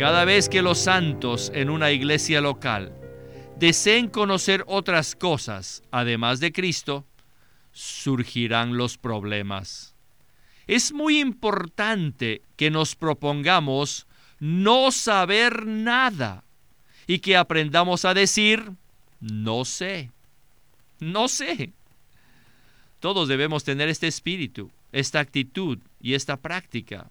Cada vez que los santos en una iglesia local deseen conocer otras cosas además de Cristo, surgirán los problemas. Es muy importante que nos propongamos no saber nada y que aprendamos a decir, no sé, no sé. Todos debemos tener este espíritu, esta actitud y esta práctica.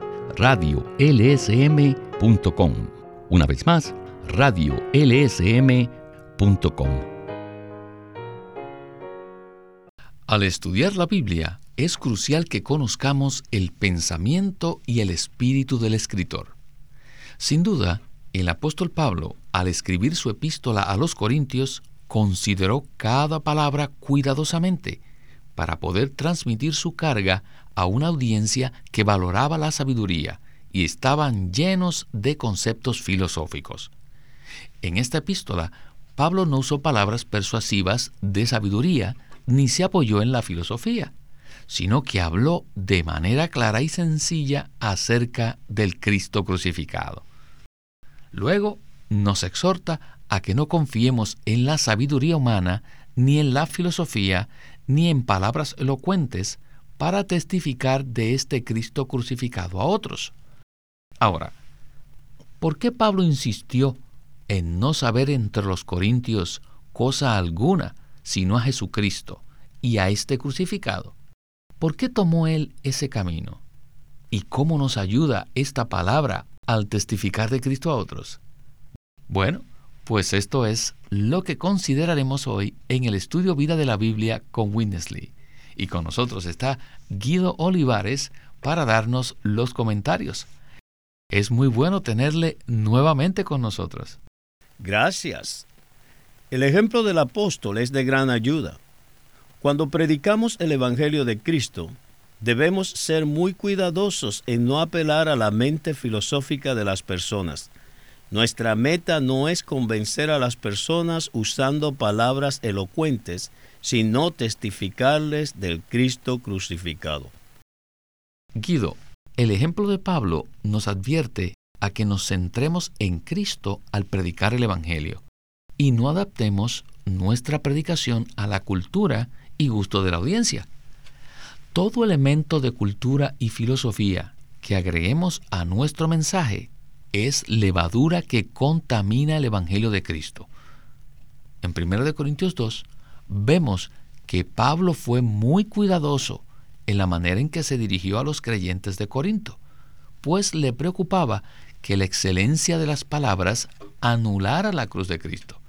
radiolsm.com. Una vez más, radiolsm.com. Al estudiar la Biblia, es crucial que conozcamos el pensamiento y el espíritu del escritor. Sin duda, el apóstol Pablo, al escribir su epístola a los Corintios, consideró cada palabra cuidadosamente para poder transmitir su carga a una audiencia que valoraba la sabiduría y estaban llenos de conceptos filosóficos. En esta epístola, Pablo no usó palabras persuasivas de sabiduría ni se apoyó en la filosofía, sino que habló de manera clara y sencilla acerca del Cristo crucificado. Luego nos exhorta a que no confiemos en la sabiduría humana, ni en la filosofía, ni en palabras elocuentes para testificar de este Cristo crucificado a otros. Ahora, ¿por qué Pablo insistió en no saber entre los corintios cosa alguna sino a Jesucristo y a este crucificado? ¿Por qué tomó él ese camino? ¿Y cómo nos ayuda esta palabra al testificar de Cristo a otros? Bueno, pues esto es lo que consideraremos hoy en el estudio Vida de la Biblia con Winnesley. Y con nosotros está Guido Olivares para darnos los comentarios. Es muy bueno tenerle nuevamente con nosotros. Gracias. El ejemplo del apóstol es de gran ayuda. Cuando predicamos el Evangelio de Cristo, debemos ser muy cuidadosos en no apelar a la mente filosófica de las personas. Nuestra meta no es convencer a las personas usando palabras elocuentes, sino testificarles del Cristo crucificado. Guido, el ejemplo de Pablo nos advierte a que nos centremos en Cristo al predicar el Evangelio y no adaptemos nuestra predicación a la cultura y gusto de la audiencia. Todo elemento de cultura y filosofía que agreguemos a nuestro mensaje es levadura que contamina el Evangelio de Cristo. En 1 Corintios 2 vemos que Pablo fue muy cuidadoso en la manera en que se dirigió a los creyentes de Corinto, pues le preocupaba que la excelencia de las palabras anulara la cruz de Cristo.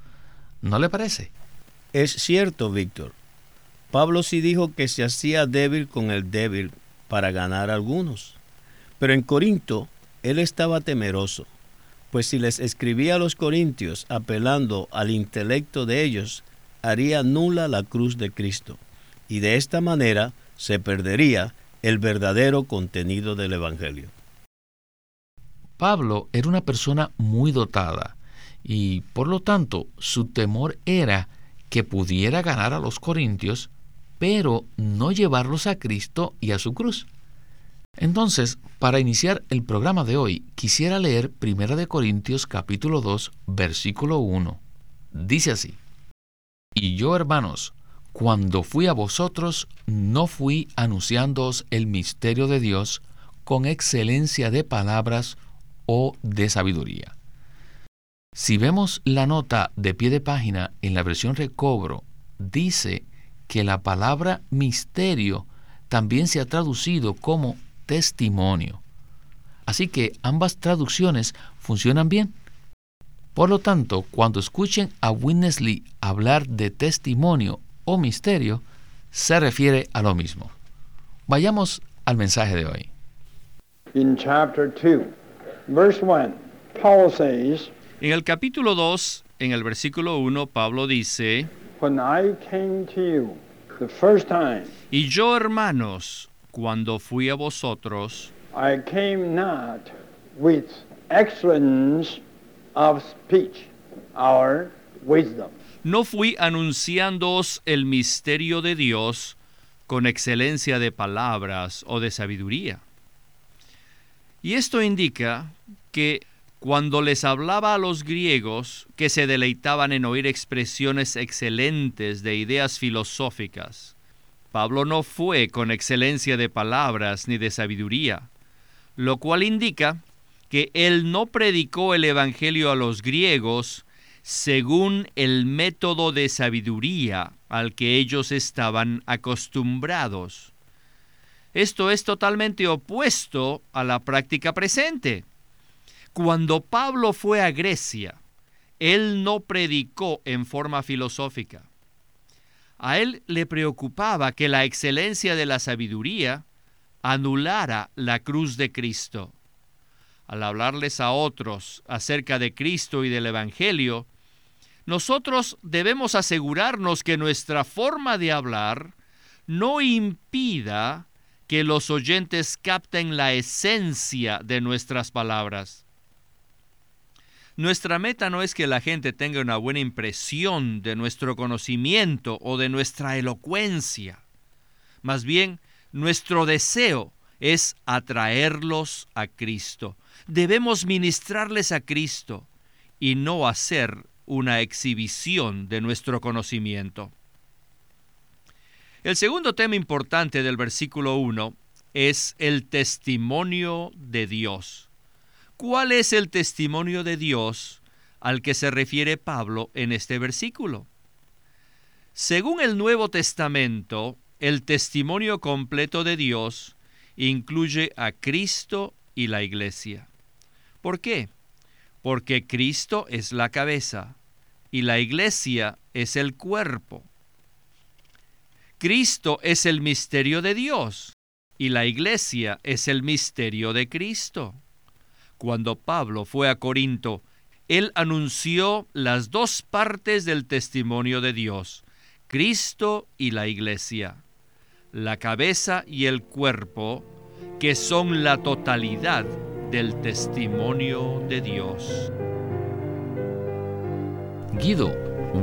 ¿No le parece? Es cierto, Víctor. Pablo sí dijo que se hacía débil con el débil para ganar a algunos. Pero en Corinto él estaba temeroso, pues si les escribía a los corintios apelando al intelecto de ellos, haría nula la cruz de Cristo. Y de esta manera se perdería el verdadero contenido del Evangelio. Pablo era una persona muy dotada y por lo tanto su temor era que pudiera ganar a los corintios, pero no llevarlos a Cristo y a su cruz. Entonces, para iniciar el programa de hoy, quisiera leer 1 de Corintios capítulo 2, versículo 1. Dice así: Y yo, hermanos, cuando fui a vosotros, no fui anunciándoos el misterio de Dios con excelencia de palabras o de sabiduría. Si vemos la nota de pie de página en la versión recobro, dice que la palabra misterio también se ha traducido como testimonio. Así que ambas traducciones funcionan bien. Por lo tanto, cuando escuchen a Winnesley hablar de testimonio o misterio se refiere a lo mismo. Vayamos al mensaje de hoy. verse 1, Paul says, En el capítulo 2, en el versículo 1, Pablo dice, When I came to you the first time, Y yo, hermanos, cuando fui a vosotros, I came not with excellence wisdom, no fui anunciándoos el misterio de Dios con excelencia de palabras o de sabiduría. Y esto indica que cuando les hablaba a los griegos que se deleitaban en oír expresiones excelentes de ideas filosóficas, Pablo no fue con excelencia de palabras ni de sabiduría, lo cual indica que él no predicó el Evangelio a los griegos según el método de sabiduría al que ellos estaban acostumbrados. Esto es totalmente opuesto a la práctica presente. Cuando Pablo fue a Grecia, él no predicó en forma filosófica. A él le preocupaba que la excelencia de la sabiduría anulara la cruz de Cristo. Al hablarles a otros acerca de Cristo y del Evangelio, nosotros debemos asegurarnos que nuestra forma de hablar no impida que los oyentes capten la esencia de nuestras palabras. Nuestra meta no es que la gente tenga una buena impresión de nuestro conocimiento o de nuestra elocuencia. Más bien, nuestro deseo es atraerlos a Cristo. Debemos ministrarles a Cristo y no hacer una exhibición de nuestro conocimiento. El segundo tema importante del versículo 1 es el testimonio de Dios. ¿Cuál es el testimonio de Dios al que se refiere Pablo en este versículo? Según el Nuevo Testamento, el testimonio completo de Dios incluye a Cristo y la iglesia. ¿Por qué? Porque Cristo es la cabeza y la iglesia es el cuerpo. Cristo es el misterio de Dios y la iglesia es el misterio de Cristo. Cuando Pablo fue a Corinto, él anunció las dos partes del testimonio de Dios, Cristo y la iglesia, la cabeza y el cuerpo, que son la totalidad del testimonio de Dios. Guido,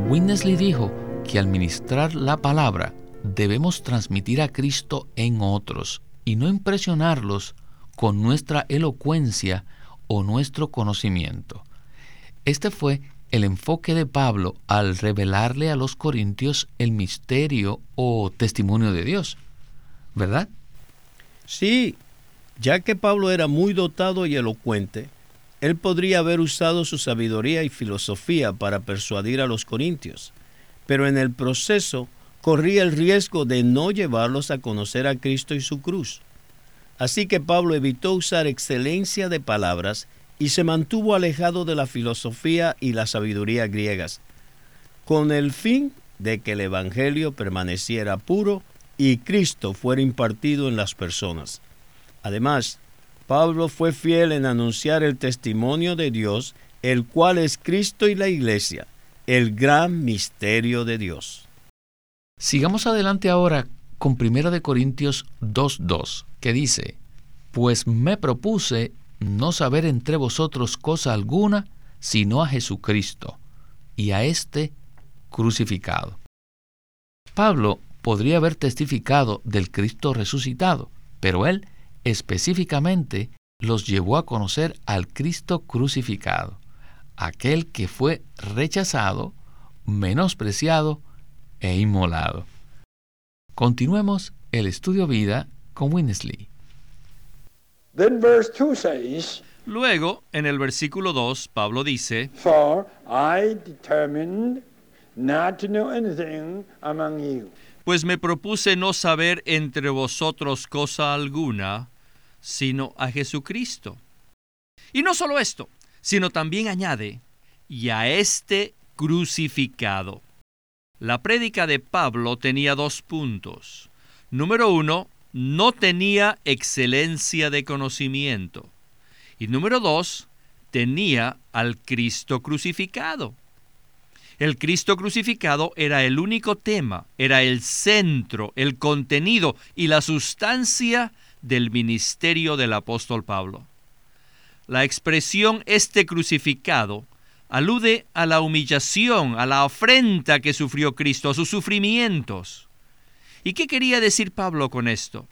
Winnesley dijo que al ministrar la palabra debemos transmitir a Cristo en otros y no impresionarlos con nuestra elocuencia o nuestro conocimiento. Este fue el enfoque de Pablo al revelarle a los corintios el misterio o testimonio de Dios, ¿verdad? Sí, ya que Pablo era muy dotado y elocuente, él podría haber usado su sabiduría y filosofía para persuadir a los corintios, pero en el proceso corría el riesgo de no llevarlos a conocer a Cristo y su cruz. Así que Pablo evitó usar excelencia de palabras y se mantuvo alejado de la filosofía y la sabiduría griegas, con el fin de que el Evangelio permaneciera puro y Cristo fuera impartido en las personas. Además, Pablo fue fiel en anunciar el testimonio de Dios, el cual es Cristo y la Iglesia, el gran misterio de Dios. Sigamos adelante ahora con 1 de Corintios 2:2, que dice: Pues me propuse no saber entre vosotros cosa alguna, sino a Jesucristo, y a éste crucificado. Pablo podría haber testificado del Cristo resucitado, pero él específicamente los llevó a conocer al Cristo crucificado, aquel que fue rechazado, menospreciado e inmolado. Continuemos el estudio vida con Winnesley. Then verse 2 says, Luego, en el versículo 2, Pablo dice, For I determined not to know anything among you, Pues me propuse no saber entre vosotros cosa alguna, sino a Jesucristo. Y no solo esto, sino también añade, y a este crucificado. La prédica de Pablo tenía dos puntos. Número uno, no tenía excelencia de conocimiento. Y número dos, tenía al Cristo crucificado. El Cristo crucificado era el único tema, era el centro, el contenido y la sustancia del ministerio del apóstol Pablo. La expresión este crucificado alude a la humillación, a la afrenta que sufrió Cristo, a sus sufrimientos. ¿Y qué quería decir Pablo con esto?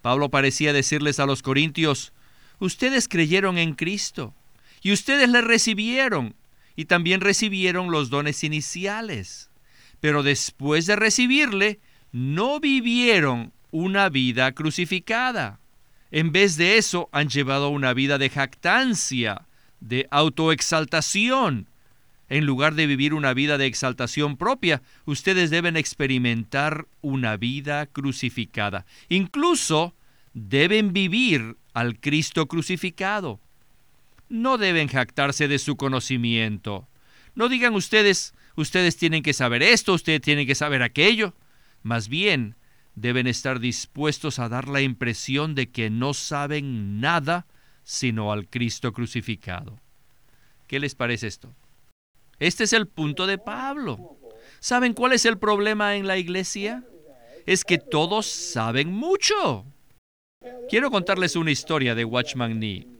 Pablo parecía decirles a los corintios, ustedes creyeron en Cristo y ustedes le recibieron y también recibieron los dones iniciales. Pero después de recibirle, no vivieron una vida crucificada. En vez de eso, han llevado una vida de jactancia, de autoexaltación. En lugar de vivir una vida de exaltación propia, ustedes deben experimentar una vida crucificada. Incluso deben vivir al Cristo crucificado no deben jactarse de su conocimiento. No digan ustedes, ustedes tienen que saber esto, ustedes tienen que saber aquello. Más bien, deben estar dispuestos a dar la impresión de que no saben nada sino al Cristo crucificado. ¿Qué les parece esto? Este es el punto de Pablo. ¿Saben cuál es el problema en la iglesia? Es que todos saben mucho. Quiero contarles una historia de Watchman Nee.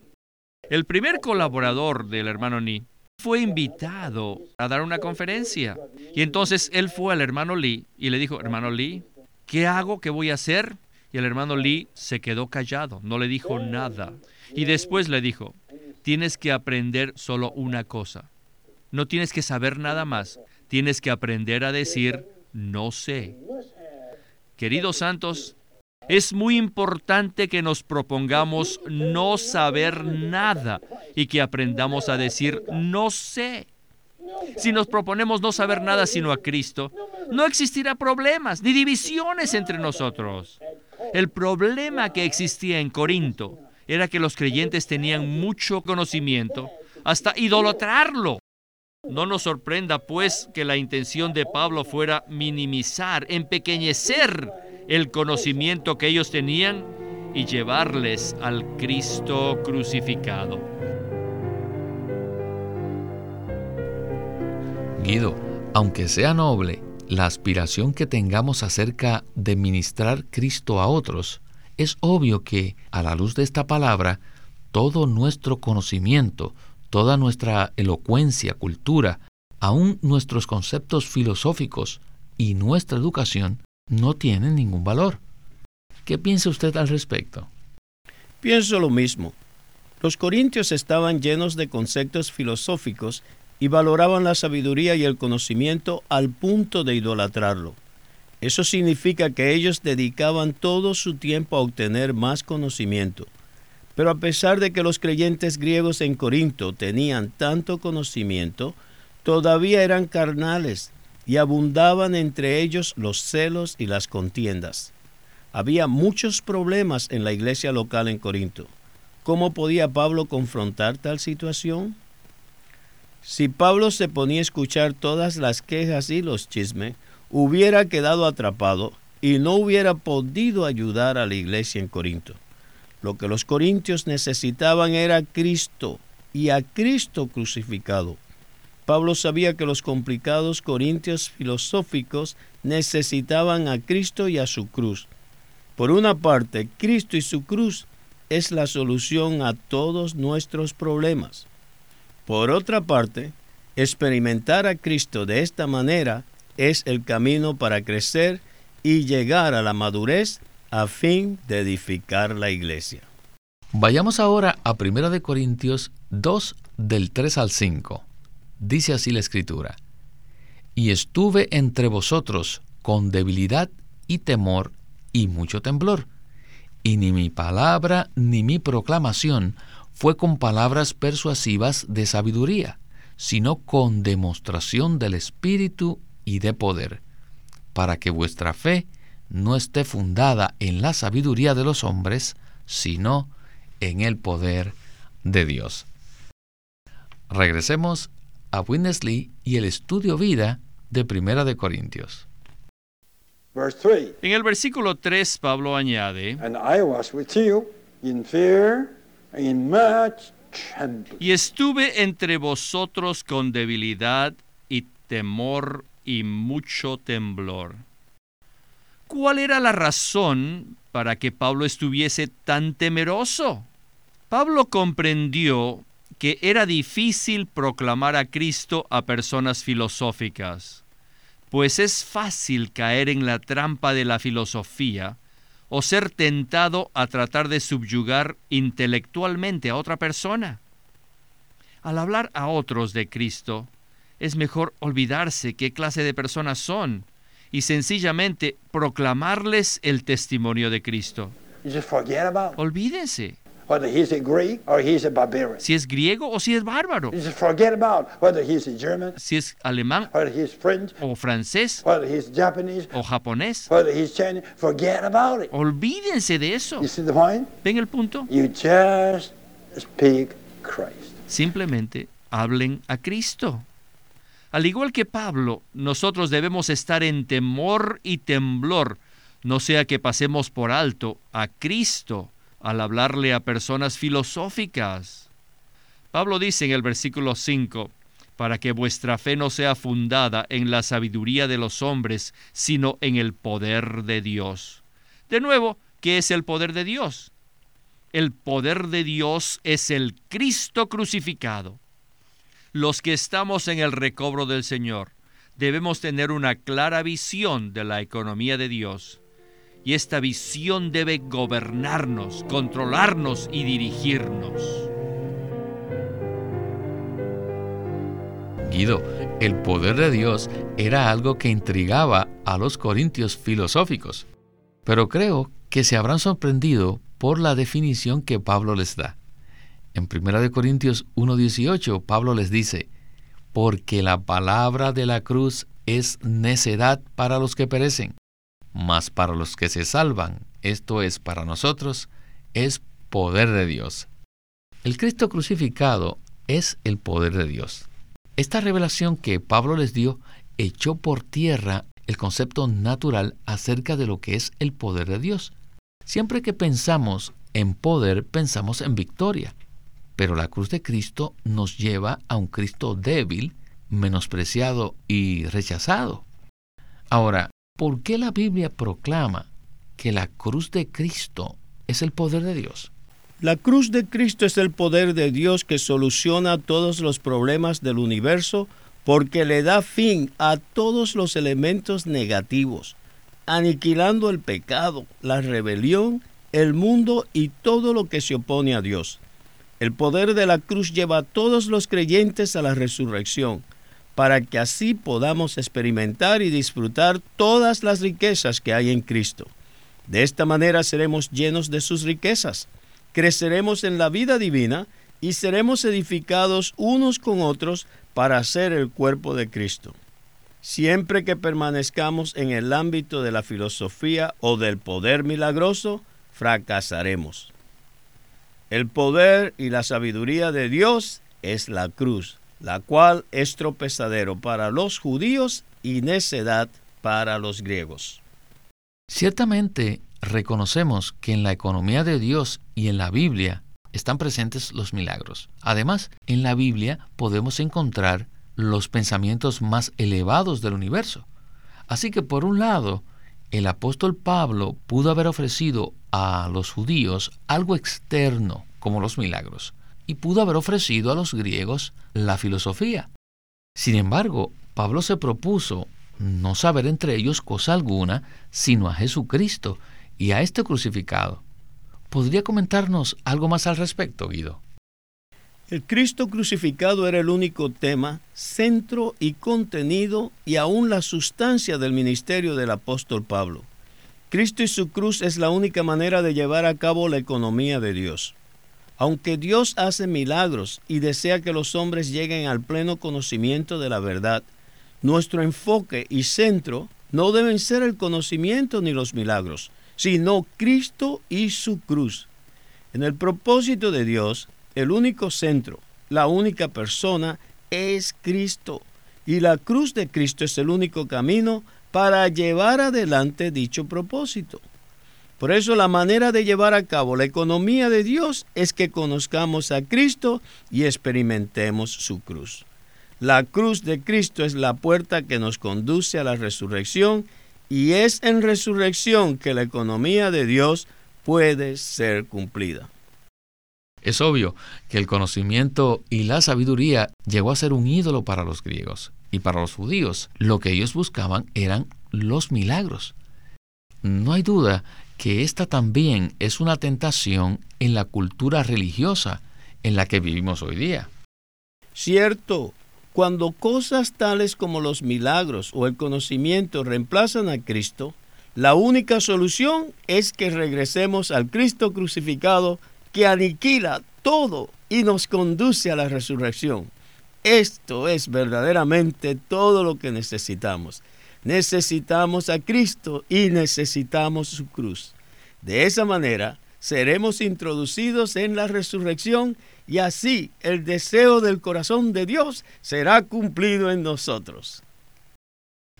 El primer colaborador del hermano Ni fue invitado a dar una conferencia. Y entonces él fue al hermano Lee y le dijo, hermano Lee, ¿qué hago? ¿Qué voy a hacer? Y el hermano Lee se quedó callado, no le dijo nada. Y después le dijo, tienes que aprender solo una cosa. No tienes que saber nada más. Tienes que aprender a decir, no sé. Queridos santos, es muy importante que nos propongamos no saber nada y que aprendamos a decir no sé. Si nos proponemos no saber nada sino a Cristo, no existirá problemas ni divisiones entre nosotros. El problema que existía en Corinto era que los creyentes tenían mucho conocimiento, hasta idolatrarlo. No nos sorprenda, pues, que la intención de Pablo fuera minimizar, empequeñecer el conocimiento que ellos tenían y llevarles al Cristo crucificado. Guido, aunque sea noble, la aspiración que tengamos acerca de ministrar Cristo a otros, es obvio que, a la luz de esta palabra, todo nuestro conocimiento, toda nuestra elocuencia, cultura, aún nuestros conceptos filosóficos y nuestra educación no tienen ningún valor. ¿Qué piensa usted al respecto? Pienso lo mismo. Los corintios estaban llenos de conceptos filosóficos y valoraban la sabiduría y el conocimiento al punto de idolatrarlo. Eso significa que ellos dedicaban todo su tiempo a obtener más conocimiento. Pero a pesar de que los creyentes griegos en Corinto tenían tanto conocimiento, todavía eran carnales y abundaban entre ellos los celos y las contiendas. Había muchos problemas en la iglesia local en Corinto. ¿Cómo podía Pablo confrontar tal situación? Si Pablo se ponía a escuchar todas las quejas y los chismes, hubiera quedado atrapado y no hubiera podido ayudar a la iglesia en Corinto. Lo que los corintios necesitaban era Cristo y a Cristo crucificado. Pablo sabía que los complicados corintios filosóficos necesitaban a Cristo y a su cruz. Por una parte, Cristo y su cruz es la solución a todos nuestros problemas. Por otra parte, experimentar a Cristo de esta manera es el camino para crecer y llegar a la madurez a fin de edificar la iglesia. Vayamos ahora a 1 Corintios 2 del 3 al 5. Dice así la escritura, y estuve entre vosotros con debilidad y temor y mucho temblor, y ni mi palabra ni mi proclamación fue con palabras persuasivas de sabiduría, sino con demostración del Espíritu y de poder, para que vuestra fe no esté fundada en la sabiduría de los hombres, sino en el poder de Dios. Regresemos a Winnesley y el estudio vida de Primera de Corintios. En el versículo 3 Pablo añade, And I was with you in fear in much trembling. Y estuve entre vosotros con debilidad y temor y mucho temblor. ¿Cuál era la razón para que Pablo estuviese tan temeroso? Pablo comprendió que era difícil proclamar a Cristo a personas filosóficas, pues es fácil caer en la trampa de la filosofía o ser tentado a tratar de subyugar intelectualmente a otra persona. Al hablar a otros de Cristo, es mejor olvidarse qué clase de personas son y sencillamente proclamarles el testimonio de Cristo. Olvídense whether he's a Greek or he's a barbarian. si es griego o si es bárbaro, You just forget about whether he's a German, si es alemán whether he's French, o francés whether he's Japanese, o japonés. whether he's Chinese. Forget about it. Olvídense de eso. You see the point? ¿Ven el punto? You just speak Christ. Simplemente hablen a Cristo. Al igual que Pablo, nosotros debemos estar en temor y temblor, no sea que pasemos por alto a Cristo al hablarle a personas filosóficas. Pablo dice en el versículo 5, para que vuestra fe no sea fundada en la sabiduría de los hombres, sino en el poder de Dios. De nuevo, ¿qué es el poder de Dios? El poder de Dios es el Cristo crucificado. Los que estamos en el recobro del Señor debemos tener una clara visión de la economía de Dios. Y esta visión debe gobernarnos, controlarnos y dirigirnos. Guido, el poder de Dios era algo que intrigaba a los corintios filosóficos, pero creo que se habrán sorprendido por la definición que Pablo les da. En 1 Corintios 1.18, Pablo les dice, porque la palabra de la cruz es necedad para los que perecen, mas para los que se salvan, esto es para nosotros, es poder de Dios. El Cristo crucificado es el poder de Dios. Esta revelación que Pablo les dio echó por tierra el concepto natural acerca de lo que es el poder de Dios. Siempre que pensamos en poder, pensamos en victoria. Pero la cruz de Cristo nos lleva a un Cristo débil, menospreciado y rechazado. Ahora, ¿por qué la Biblia proclama que la cruz de Cristo es el poder de Dios? La cruz de Cristo es el poder de Dios que soluciona todos los problemas del universo porque le da fin a todos los elementos negativos, aniquilando el pecado, la rebelión, el mundo y todo lo que se opone a Dios. El poder de la cruz lleva a todos los creyentes a la resurrección, para que así podamos experimentar y disfrutar todas las riquezas que hay en Cristo. De esta manera seremos llenos de sus riquezas, creceremos en la vida divina y seremos edificados unos con otros para ser el cuerpo de Cristo. Siempre que permanezcamos en el ámbito de la filosofía o del poder milagroso, fracasaremos. El poder y la sabiduría de Dios es la cruz, la cual es tropezadero para los judíos y necedad para los griegos. Ciertamente reconocemos que en la economía de Dios y en la Biblia están presentes los milagros. Además, en la Biblia podemos encontrar los pensamientos más elevados del universo. Así que por un lado, el apóstol Pablo pudo haber ofrecido a los judíos algo externo, como los milagros, y pudo haber ofrecido a los griegos la filosofía. Sin embargo, Pablo se propuso no saber entre ellos cosa alguna, sino a Jesucristo y a este crucificado. ¿Podría comentarnos algo más al respecto, Guido? El Cristo crucificado era el único tema, centro y contenido y aún la sustancia del ministerio del apóstol Pablo. Cristo y su cruz es la única manera de llevar a cabo la economía de Dios. Aunque Dios hace milagros y desea que los hombres lleguen al pleno conocimiento de la verdad, nuestro enfoque y centro no deben ser el conocimiento ni los milagros, sino Cristo y su cruz. En el propósito de Dios, el único centro, la única persona es Cristo. Y la cruz de Cristo es el único camino para llevar adelante dicho propósito. Por eso la manera de llevar a cabo la economía de Dios es que conozcamos a Cristo y experimentemos su cruz. La cruz de Cristo es la puerta que nos conduce a la resurrección y es en resurrección que la economía de Dios puede ser cumplida. Es obvio que el conocimiento y la sabiduría llegó a ser un ídolo para los griegos y para los judíos. Lo que ellos buscaban eran los milagros. No hay duda que esta también es una tentación en la cultura religiosa en la que vivimos hoy día. Cierto, cuando cosas tales como los milagros o el conocimiento reemplazan a Cristo, la única solución es que regresemos al Cristo crucificado que aniquila todo y nos conduce a la resurrección. Esto es verdaderamente todo lo que necesitamos. Necesitamos a Cristo y necesitamos su cruz. De esa manera seremos introducidos en la resurrección y así el deseo del corazón de Dios será cumplido en nosotros.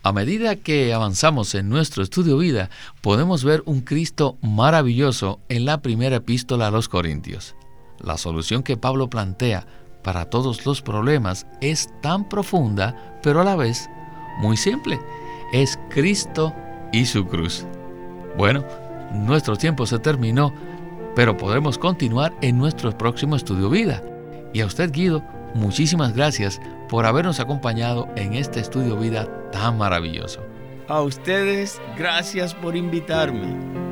A medida que avanzamos en nuestro estudio vida, podemos ver un Cristo maravilloso en la primera epístola a los Corintios. La solución que Pablo plantea para todos los problemas es tan profunda, pero a la vez muy simple. Es Cristo y su cruz. Bueno, nuestro tiempo se terminó, pero podremos continuar en nuestro próximo estudio vida. Y a usted, Guido, muchísimas gracias por habernos acompañado en este estudio vida tan maravilloso. A ustedes, gracias por invitarme.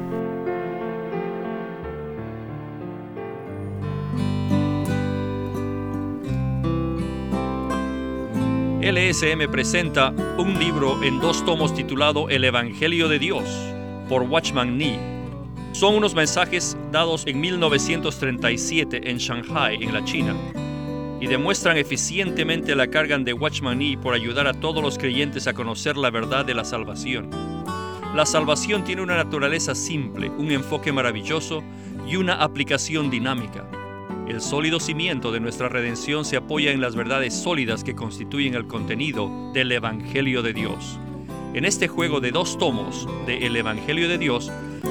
LSM presenta un libro en dos tomos titulado El Evangelio de Dios por Watchman Nee. Son unos mensajes dados en 1937 en Shanghai, en la China, y demuestran eficientemente la carga de Watchman Nee por ayudar a todos los creyentes a conocer la verdad de la salvación. La salvación tiene una naturaleza simple, un enfoque maravilloso y una aplicación dinámica. El sólido cimiento de nuestra redención se apoya en las verdades sólidas que constituyen el contenido del Evangelio de Dios. En este juego de dos tomos de El Evangelio de Dios,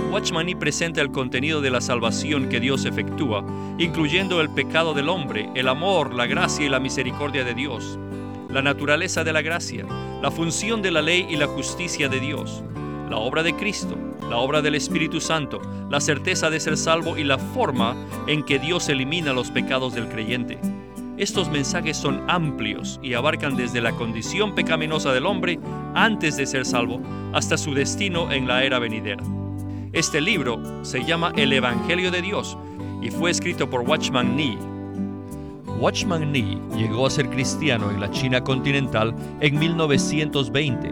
Watchman presenta el contenido de la salvación que Dios efectúa, incluyendo el pecado del hombre, el amor, la gracia y la misericordia de Dios, la naturaleza de la gracia, la función de la ley y la justicia de Dios, la obra de Cristo, la obra del Espíritu Santo, la certeza de ser salvo y la forma en que Dios elimina los pecados del creyente. Estos mensajes son amplios y abarcan desde la condición pecaminosa del hombre antes de ser salvo hasta su destino en la era venidera. Este libro se llama El Evangelio de Dios y fue escrito por Watchman Nee. Watchman Nee llegó a ser cristiano en la China continental en 1920,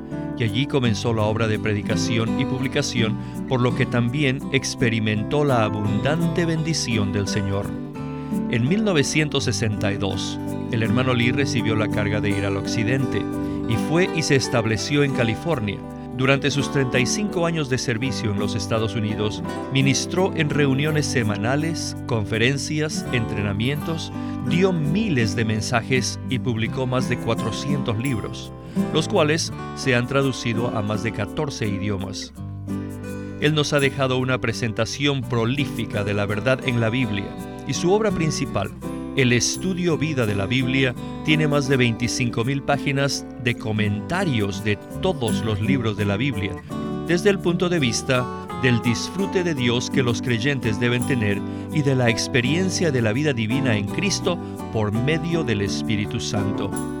Y allí comenzó la obra de predicación y publicación, por lo que también experimentó la abundante bendición del Señor. En 1962, el hermano Lee recibió la carga de ir al occidente y fue y se estableció en California Durante sus 35 años de servicio en los Estados Unidos, ministró en reuniones semanales, conferencias, entrenamientos, dio miles de mensajes y publicó más de 400 libros, los cuales se han traducido a más de 14 idiomas. Él nos ha dejado una presentación prolífica de la verdad en la Biblia y su obra principal, el estudio vida de la Biblia, tiene más de 25.000 páginas de comentarios de todos los libros de la Biblia, desde el punto de vista del disfrute de Dios que los creyentes deben tener y de la experiencia de la vida divina en Cristo por medio del Espíritu Santo.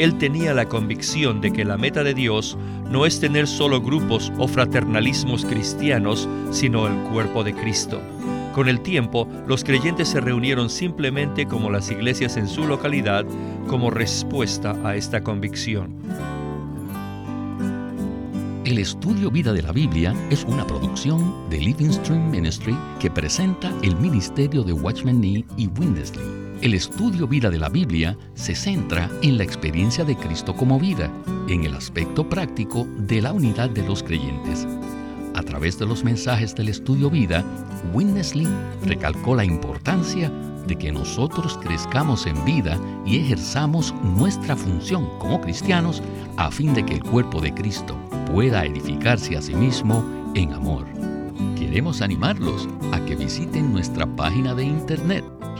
él tenía la convicción de que la meta de Dios no es tener solo grupos o fraternalismos cristianos, sino el cuerpo de Cristo. Con el tiempo, los creyentes se reunieron simplemente como las iglesias en su localidad como respuesta a esta convicción. El estudio Vida de la Biblia es una producción de Living Stream Ministry que presenta el ministerio de Watchman Nee y Windesley. El estudio vida de la Biblia se centra en la experiencia de Cristo como vida, en el aspecto práctico de la unidad de los creyentes. A través de los mensajes del estudio vida, Winnesley recalcó la importancia de que nosotros crezcamos en vida y ejerzamos nuestra función como cristianos a fin de que el cuerpo de Cristo pueda edificarse a sí mismo en amor. Queremos animarlos a que visiten nuestra página de internet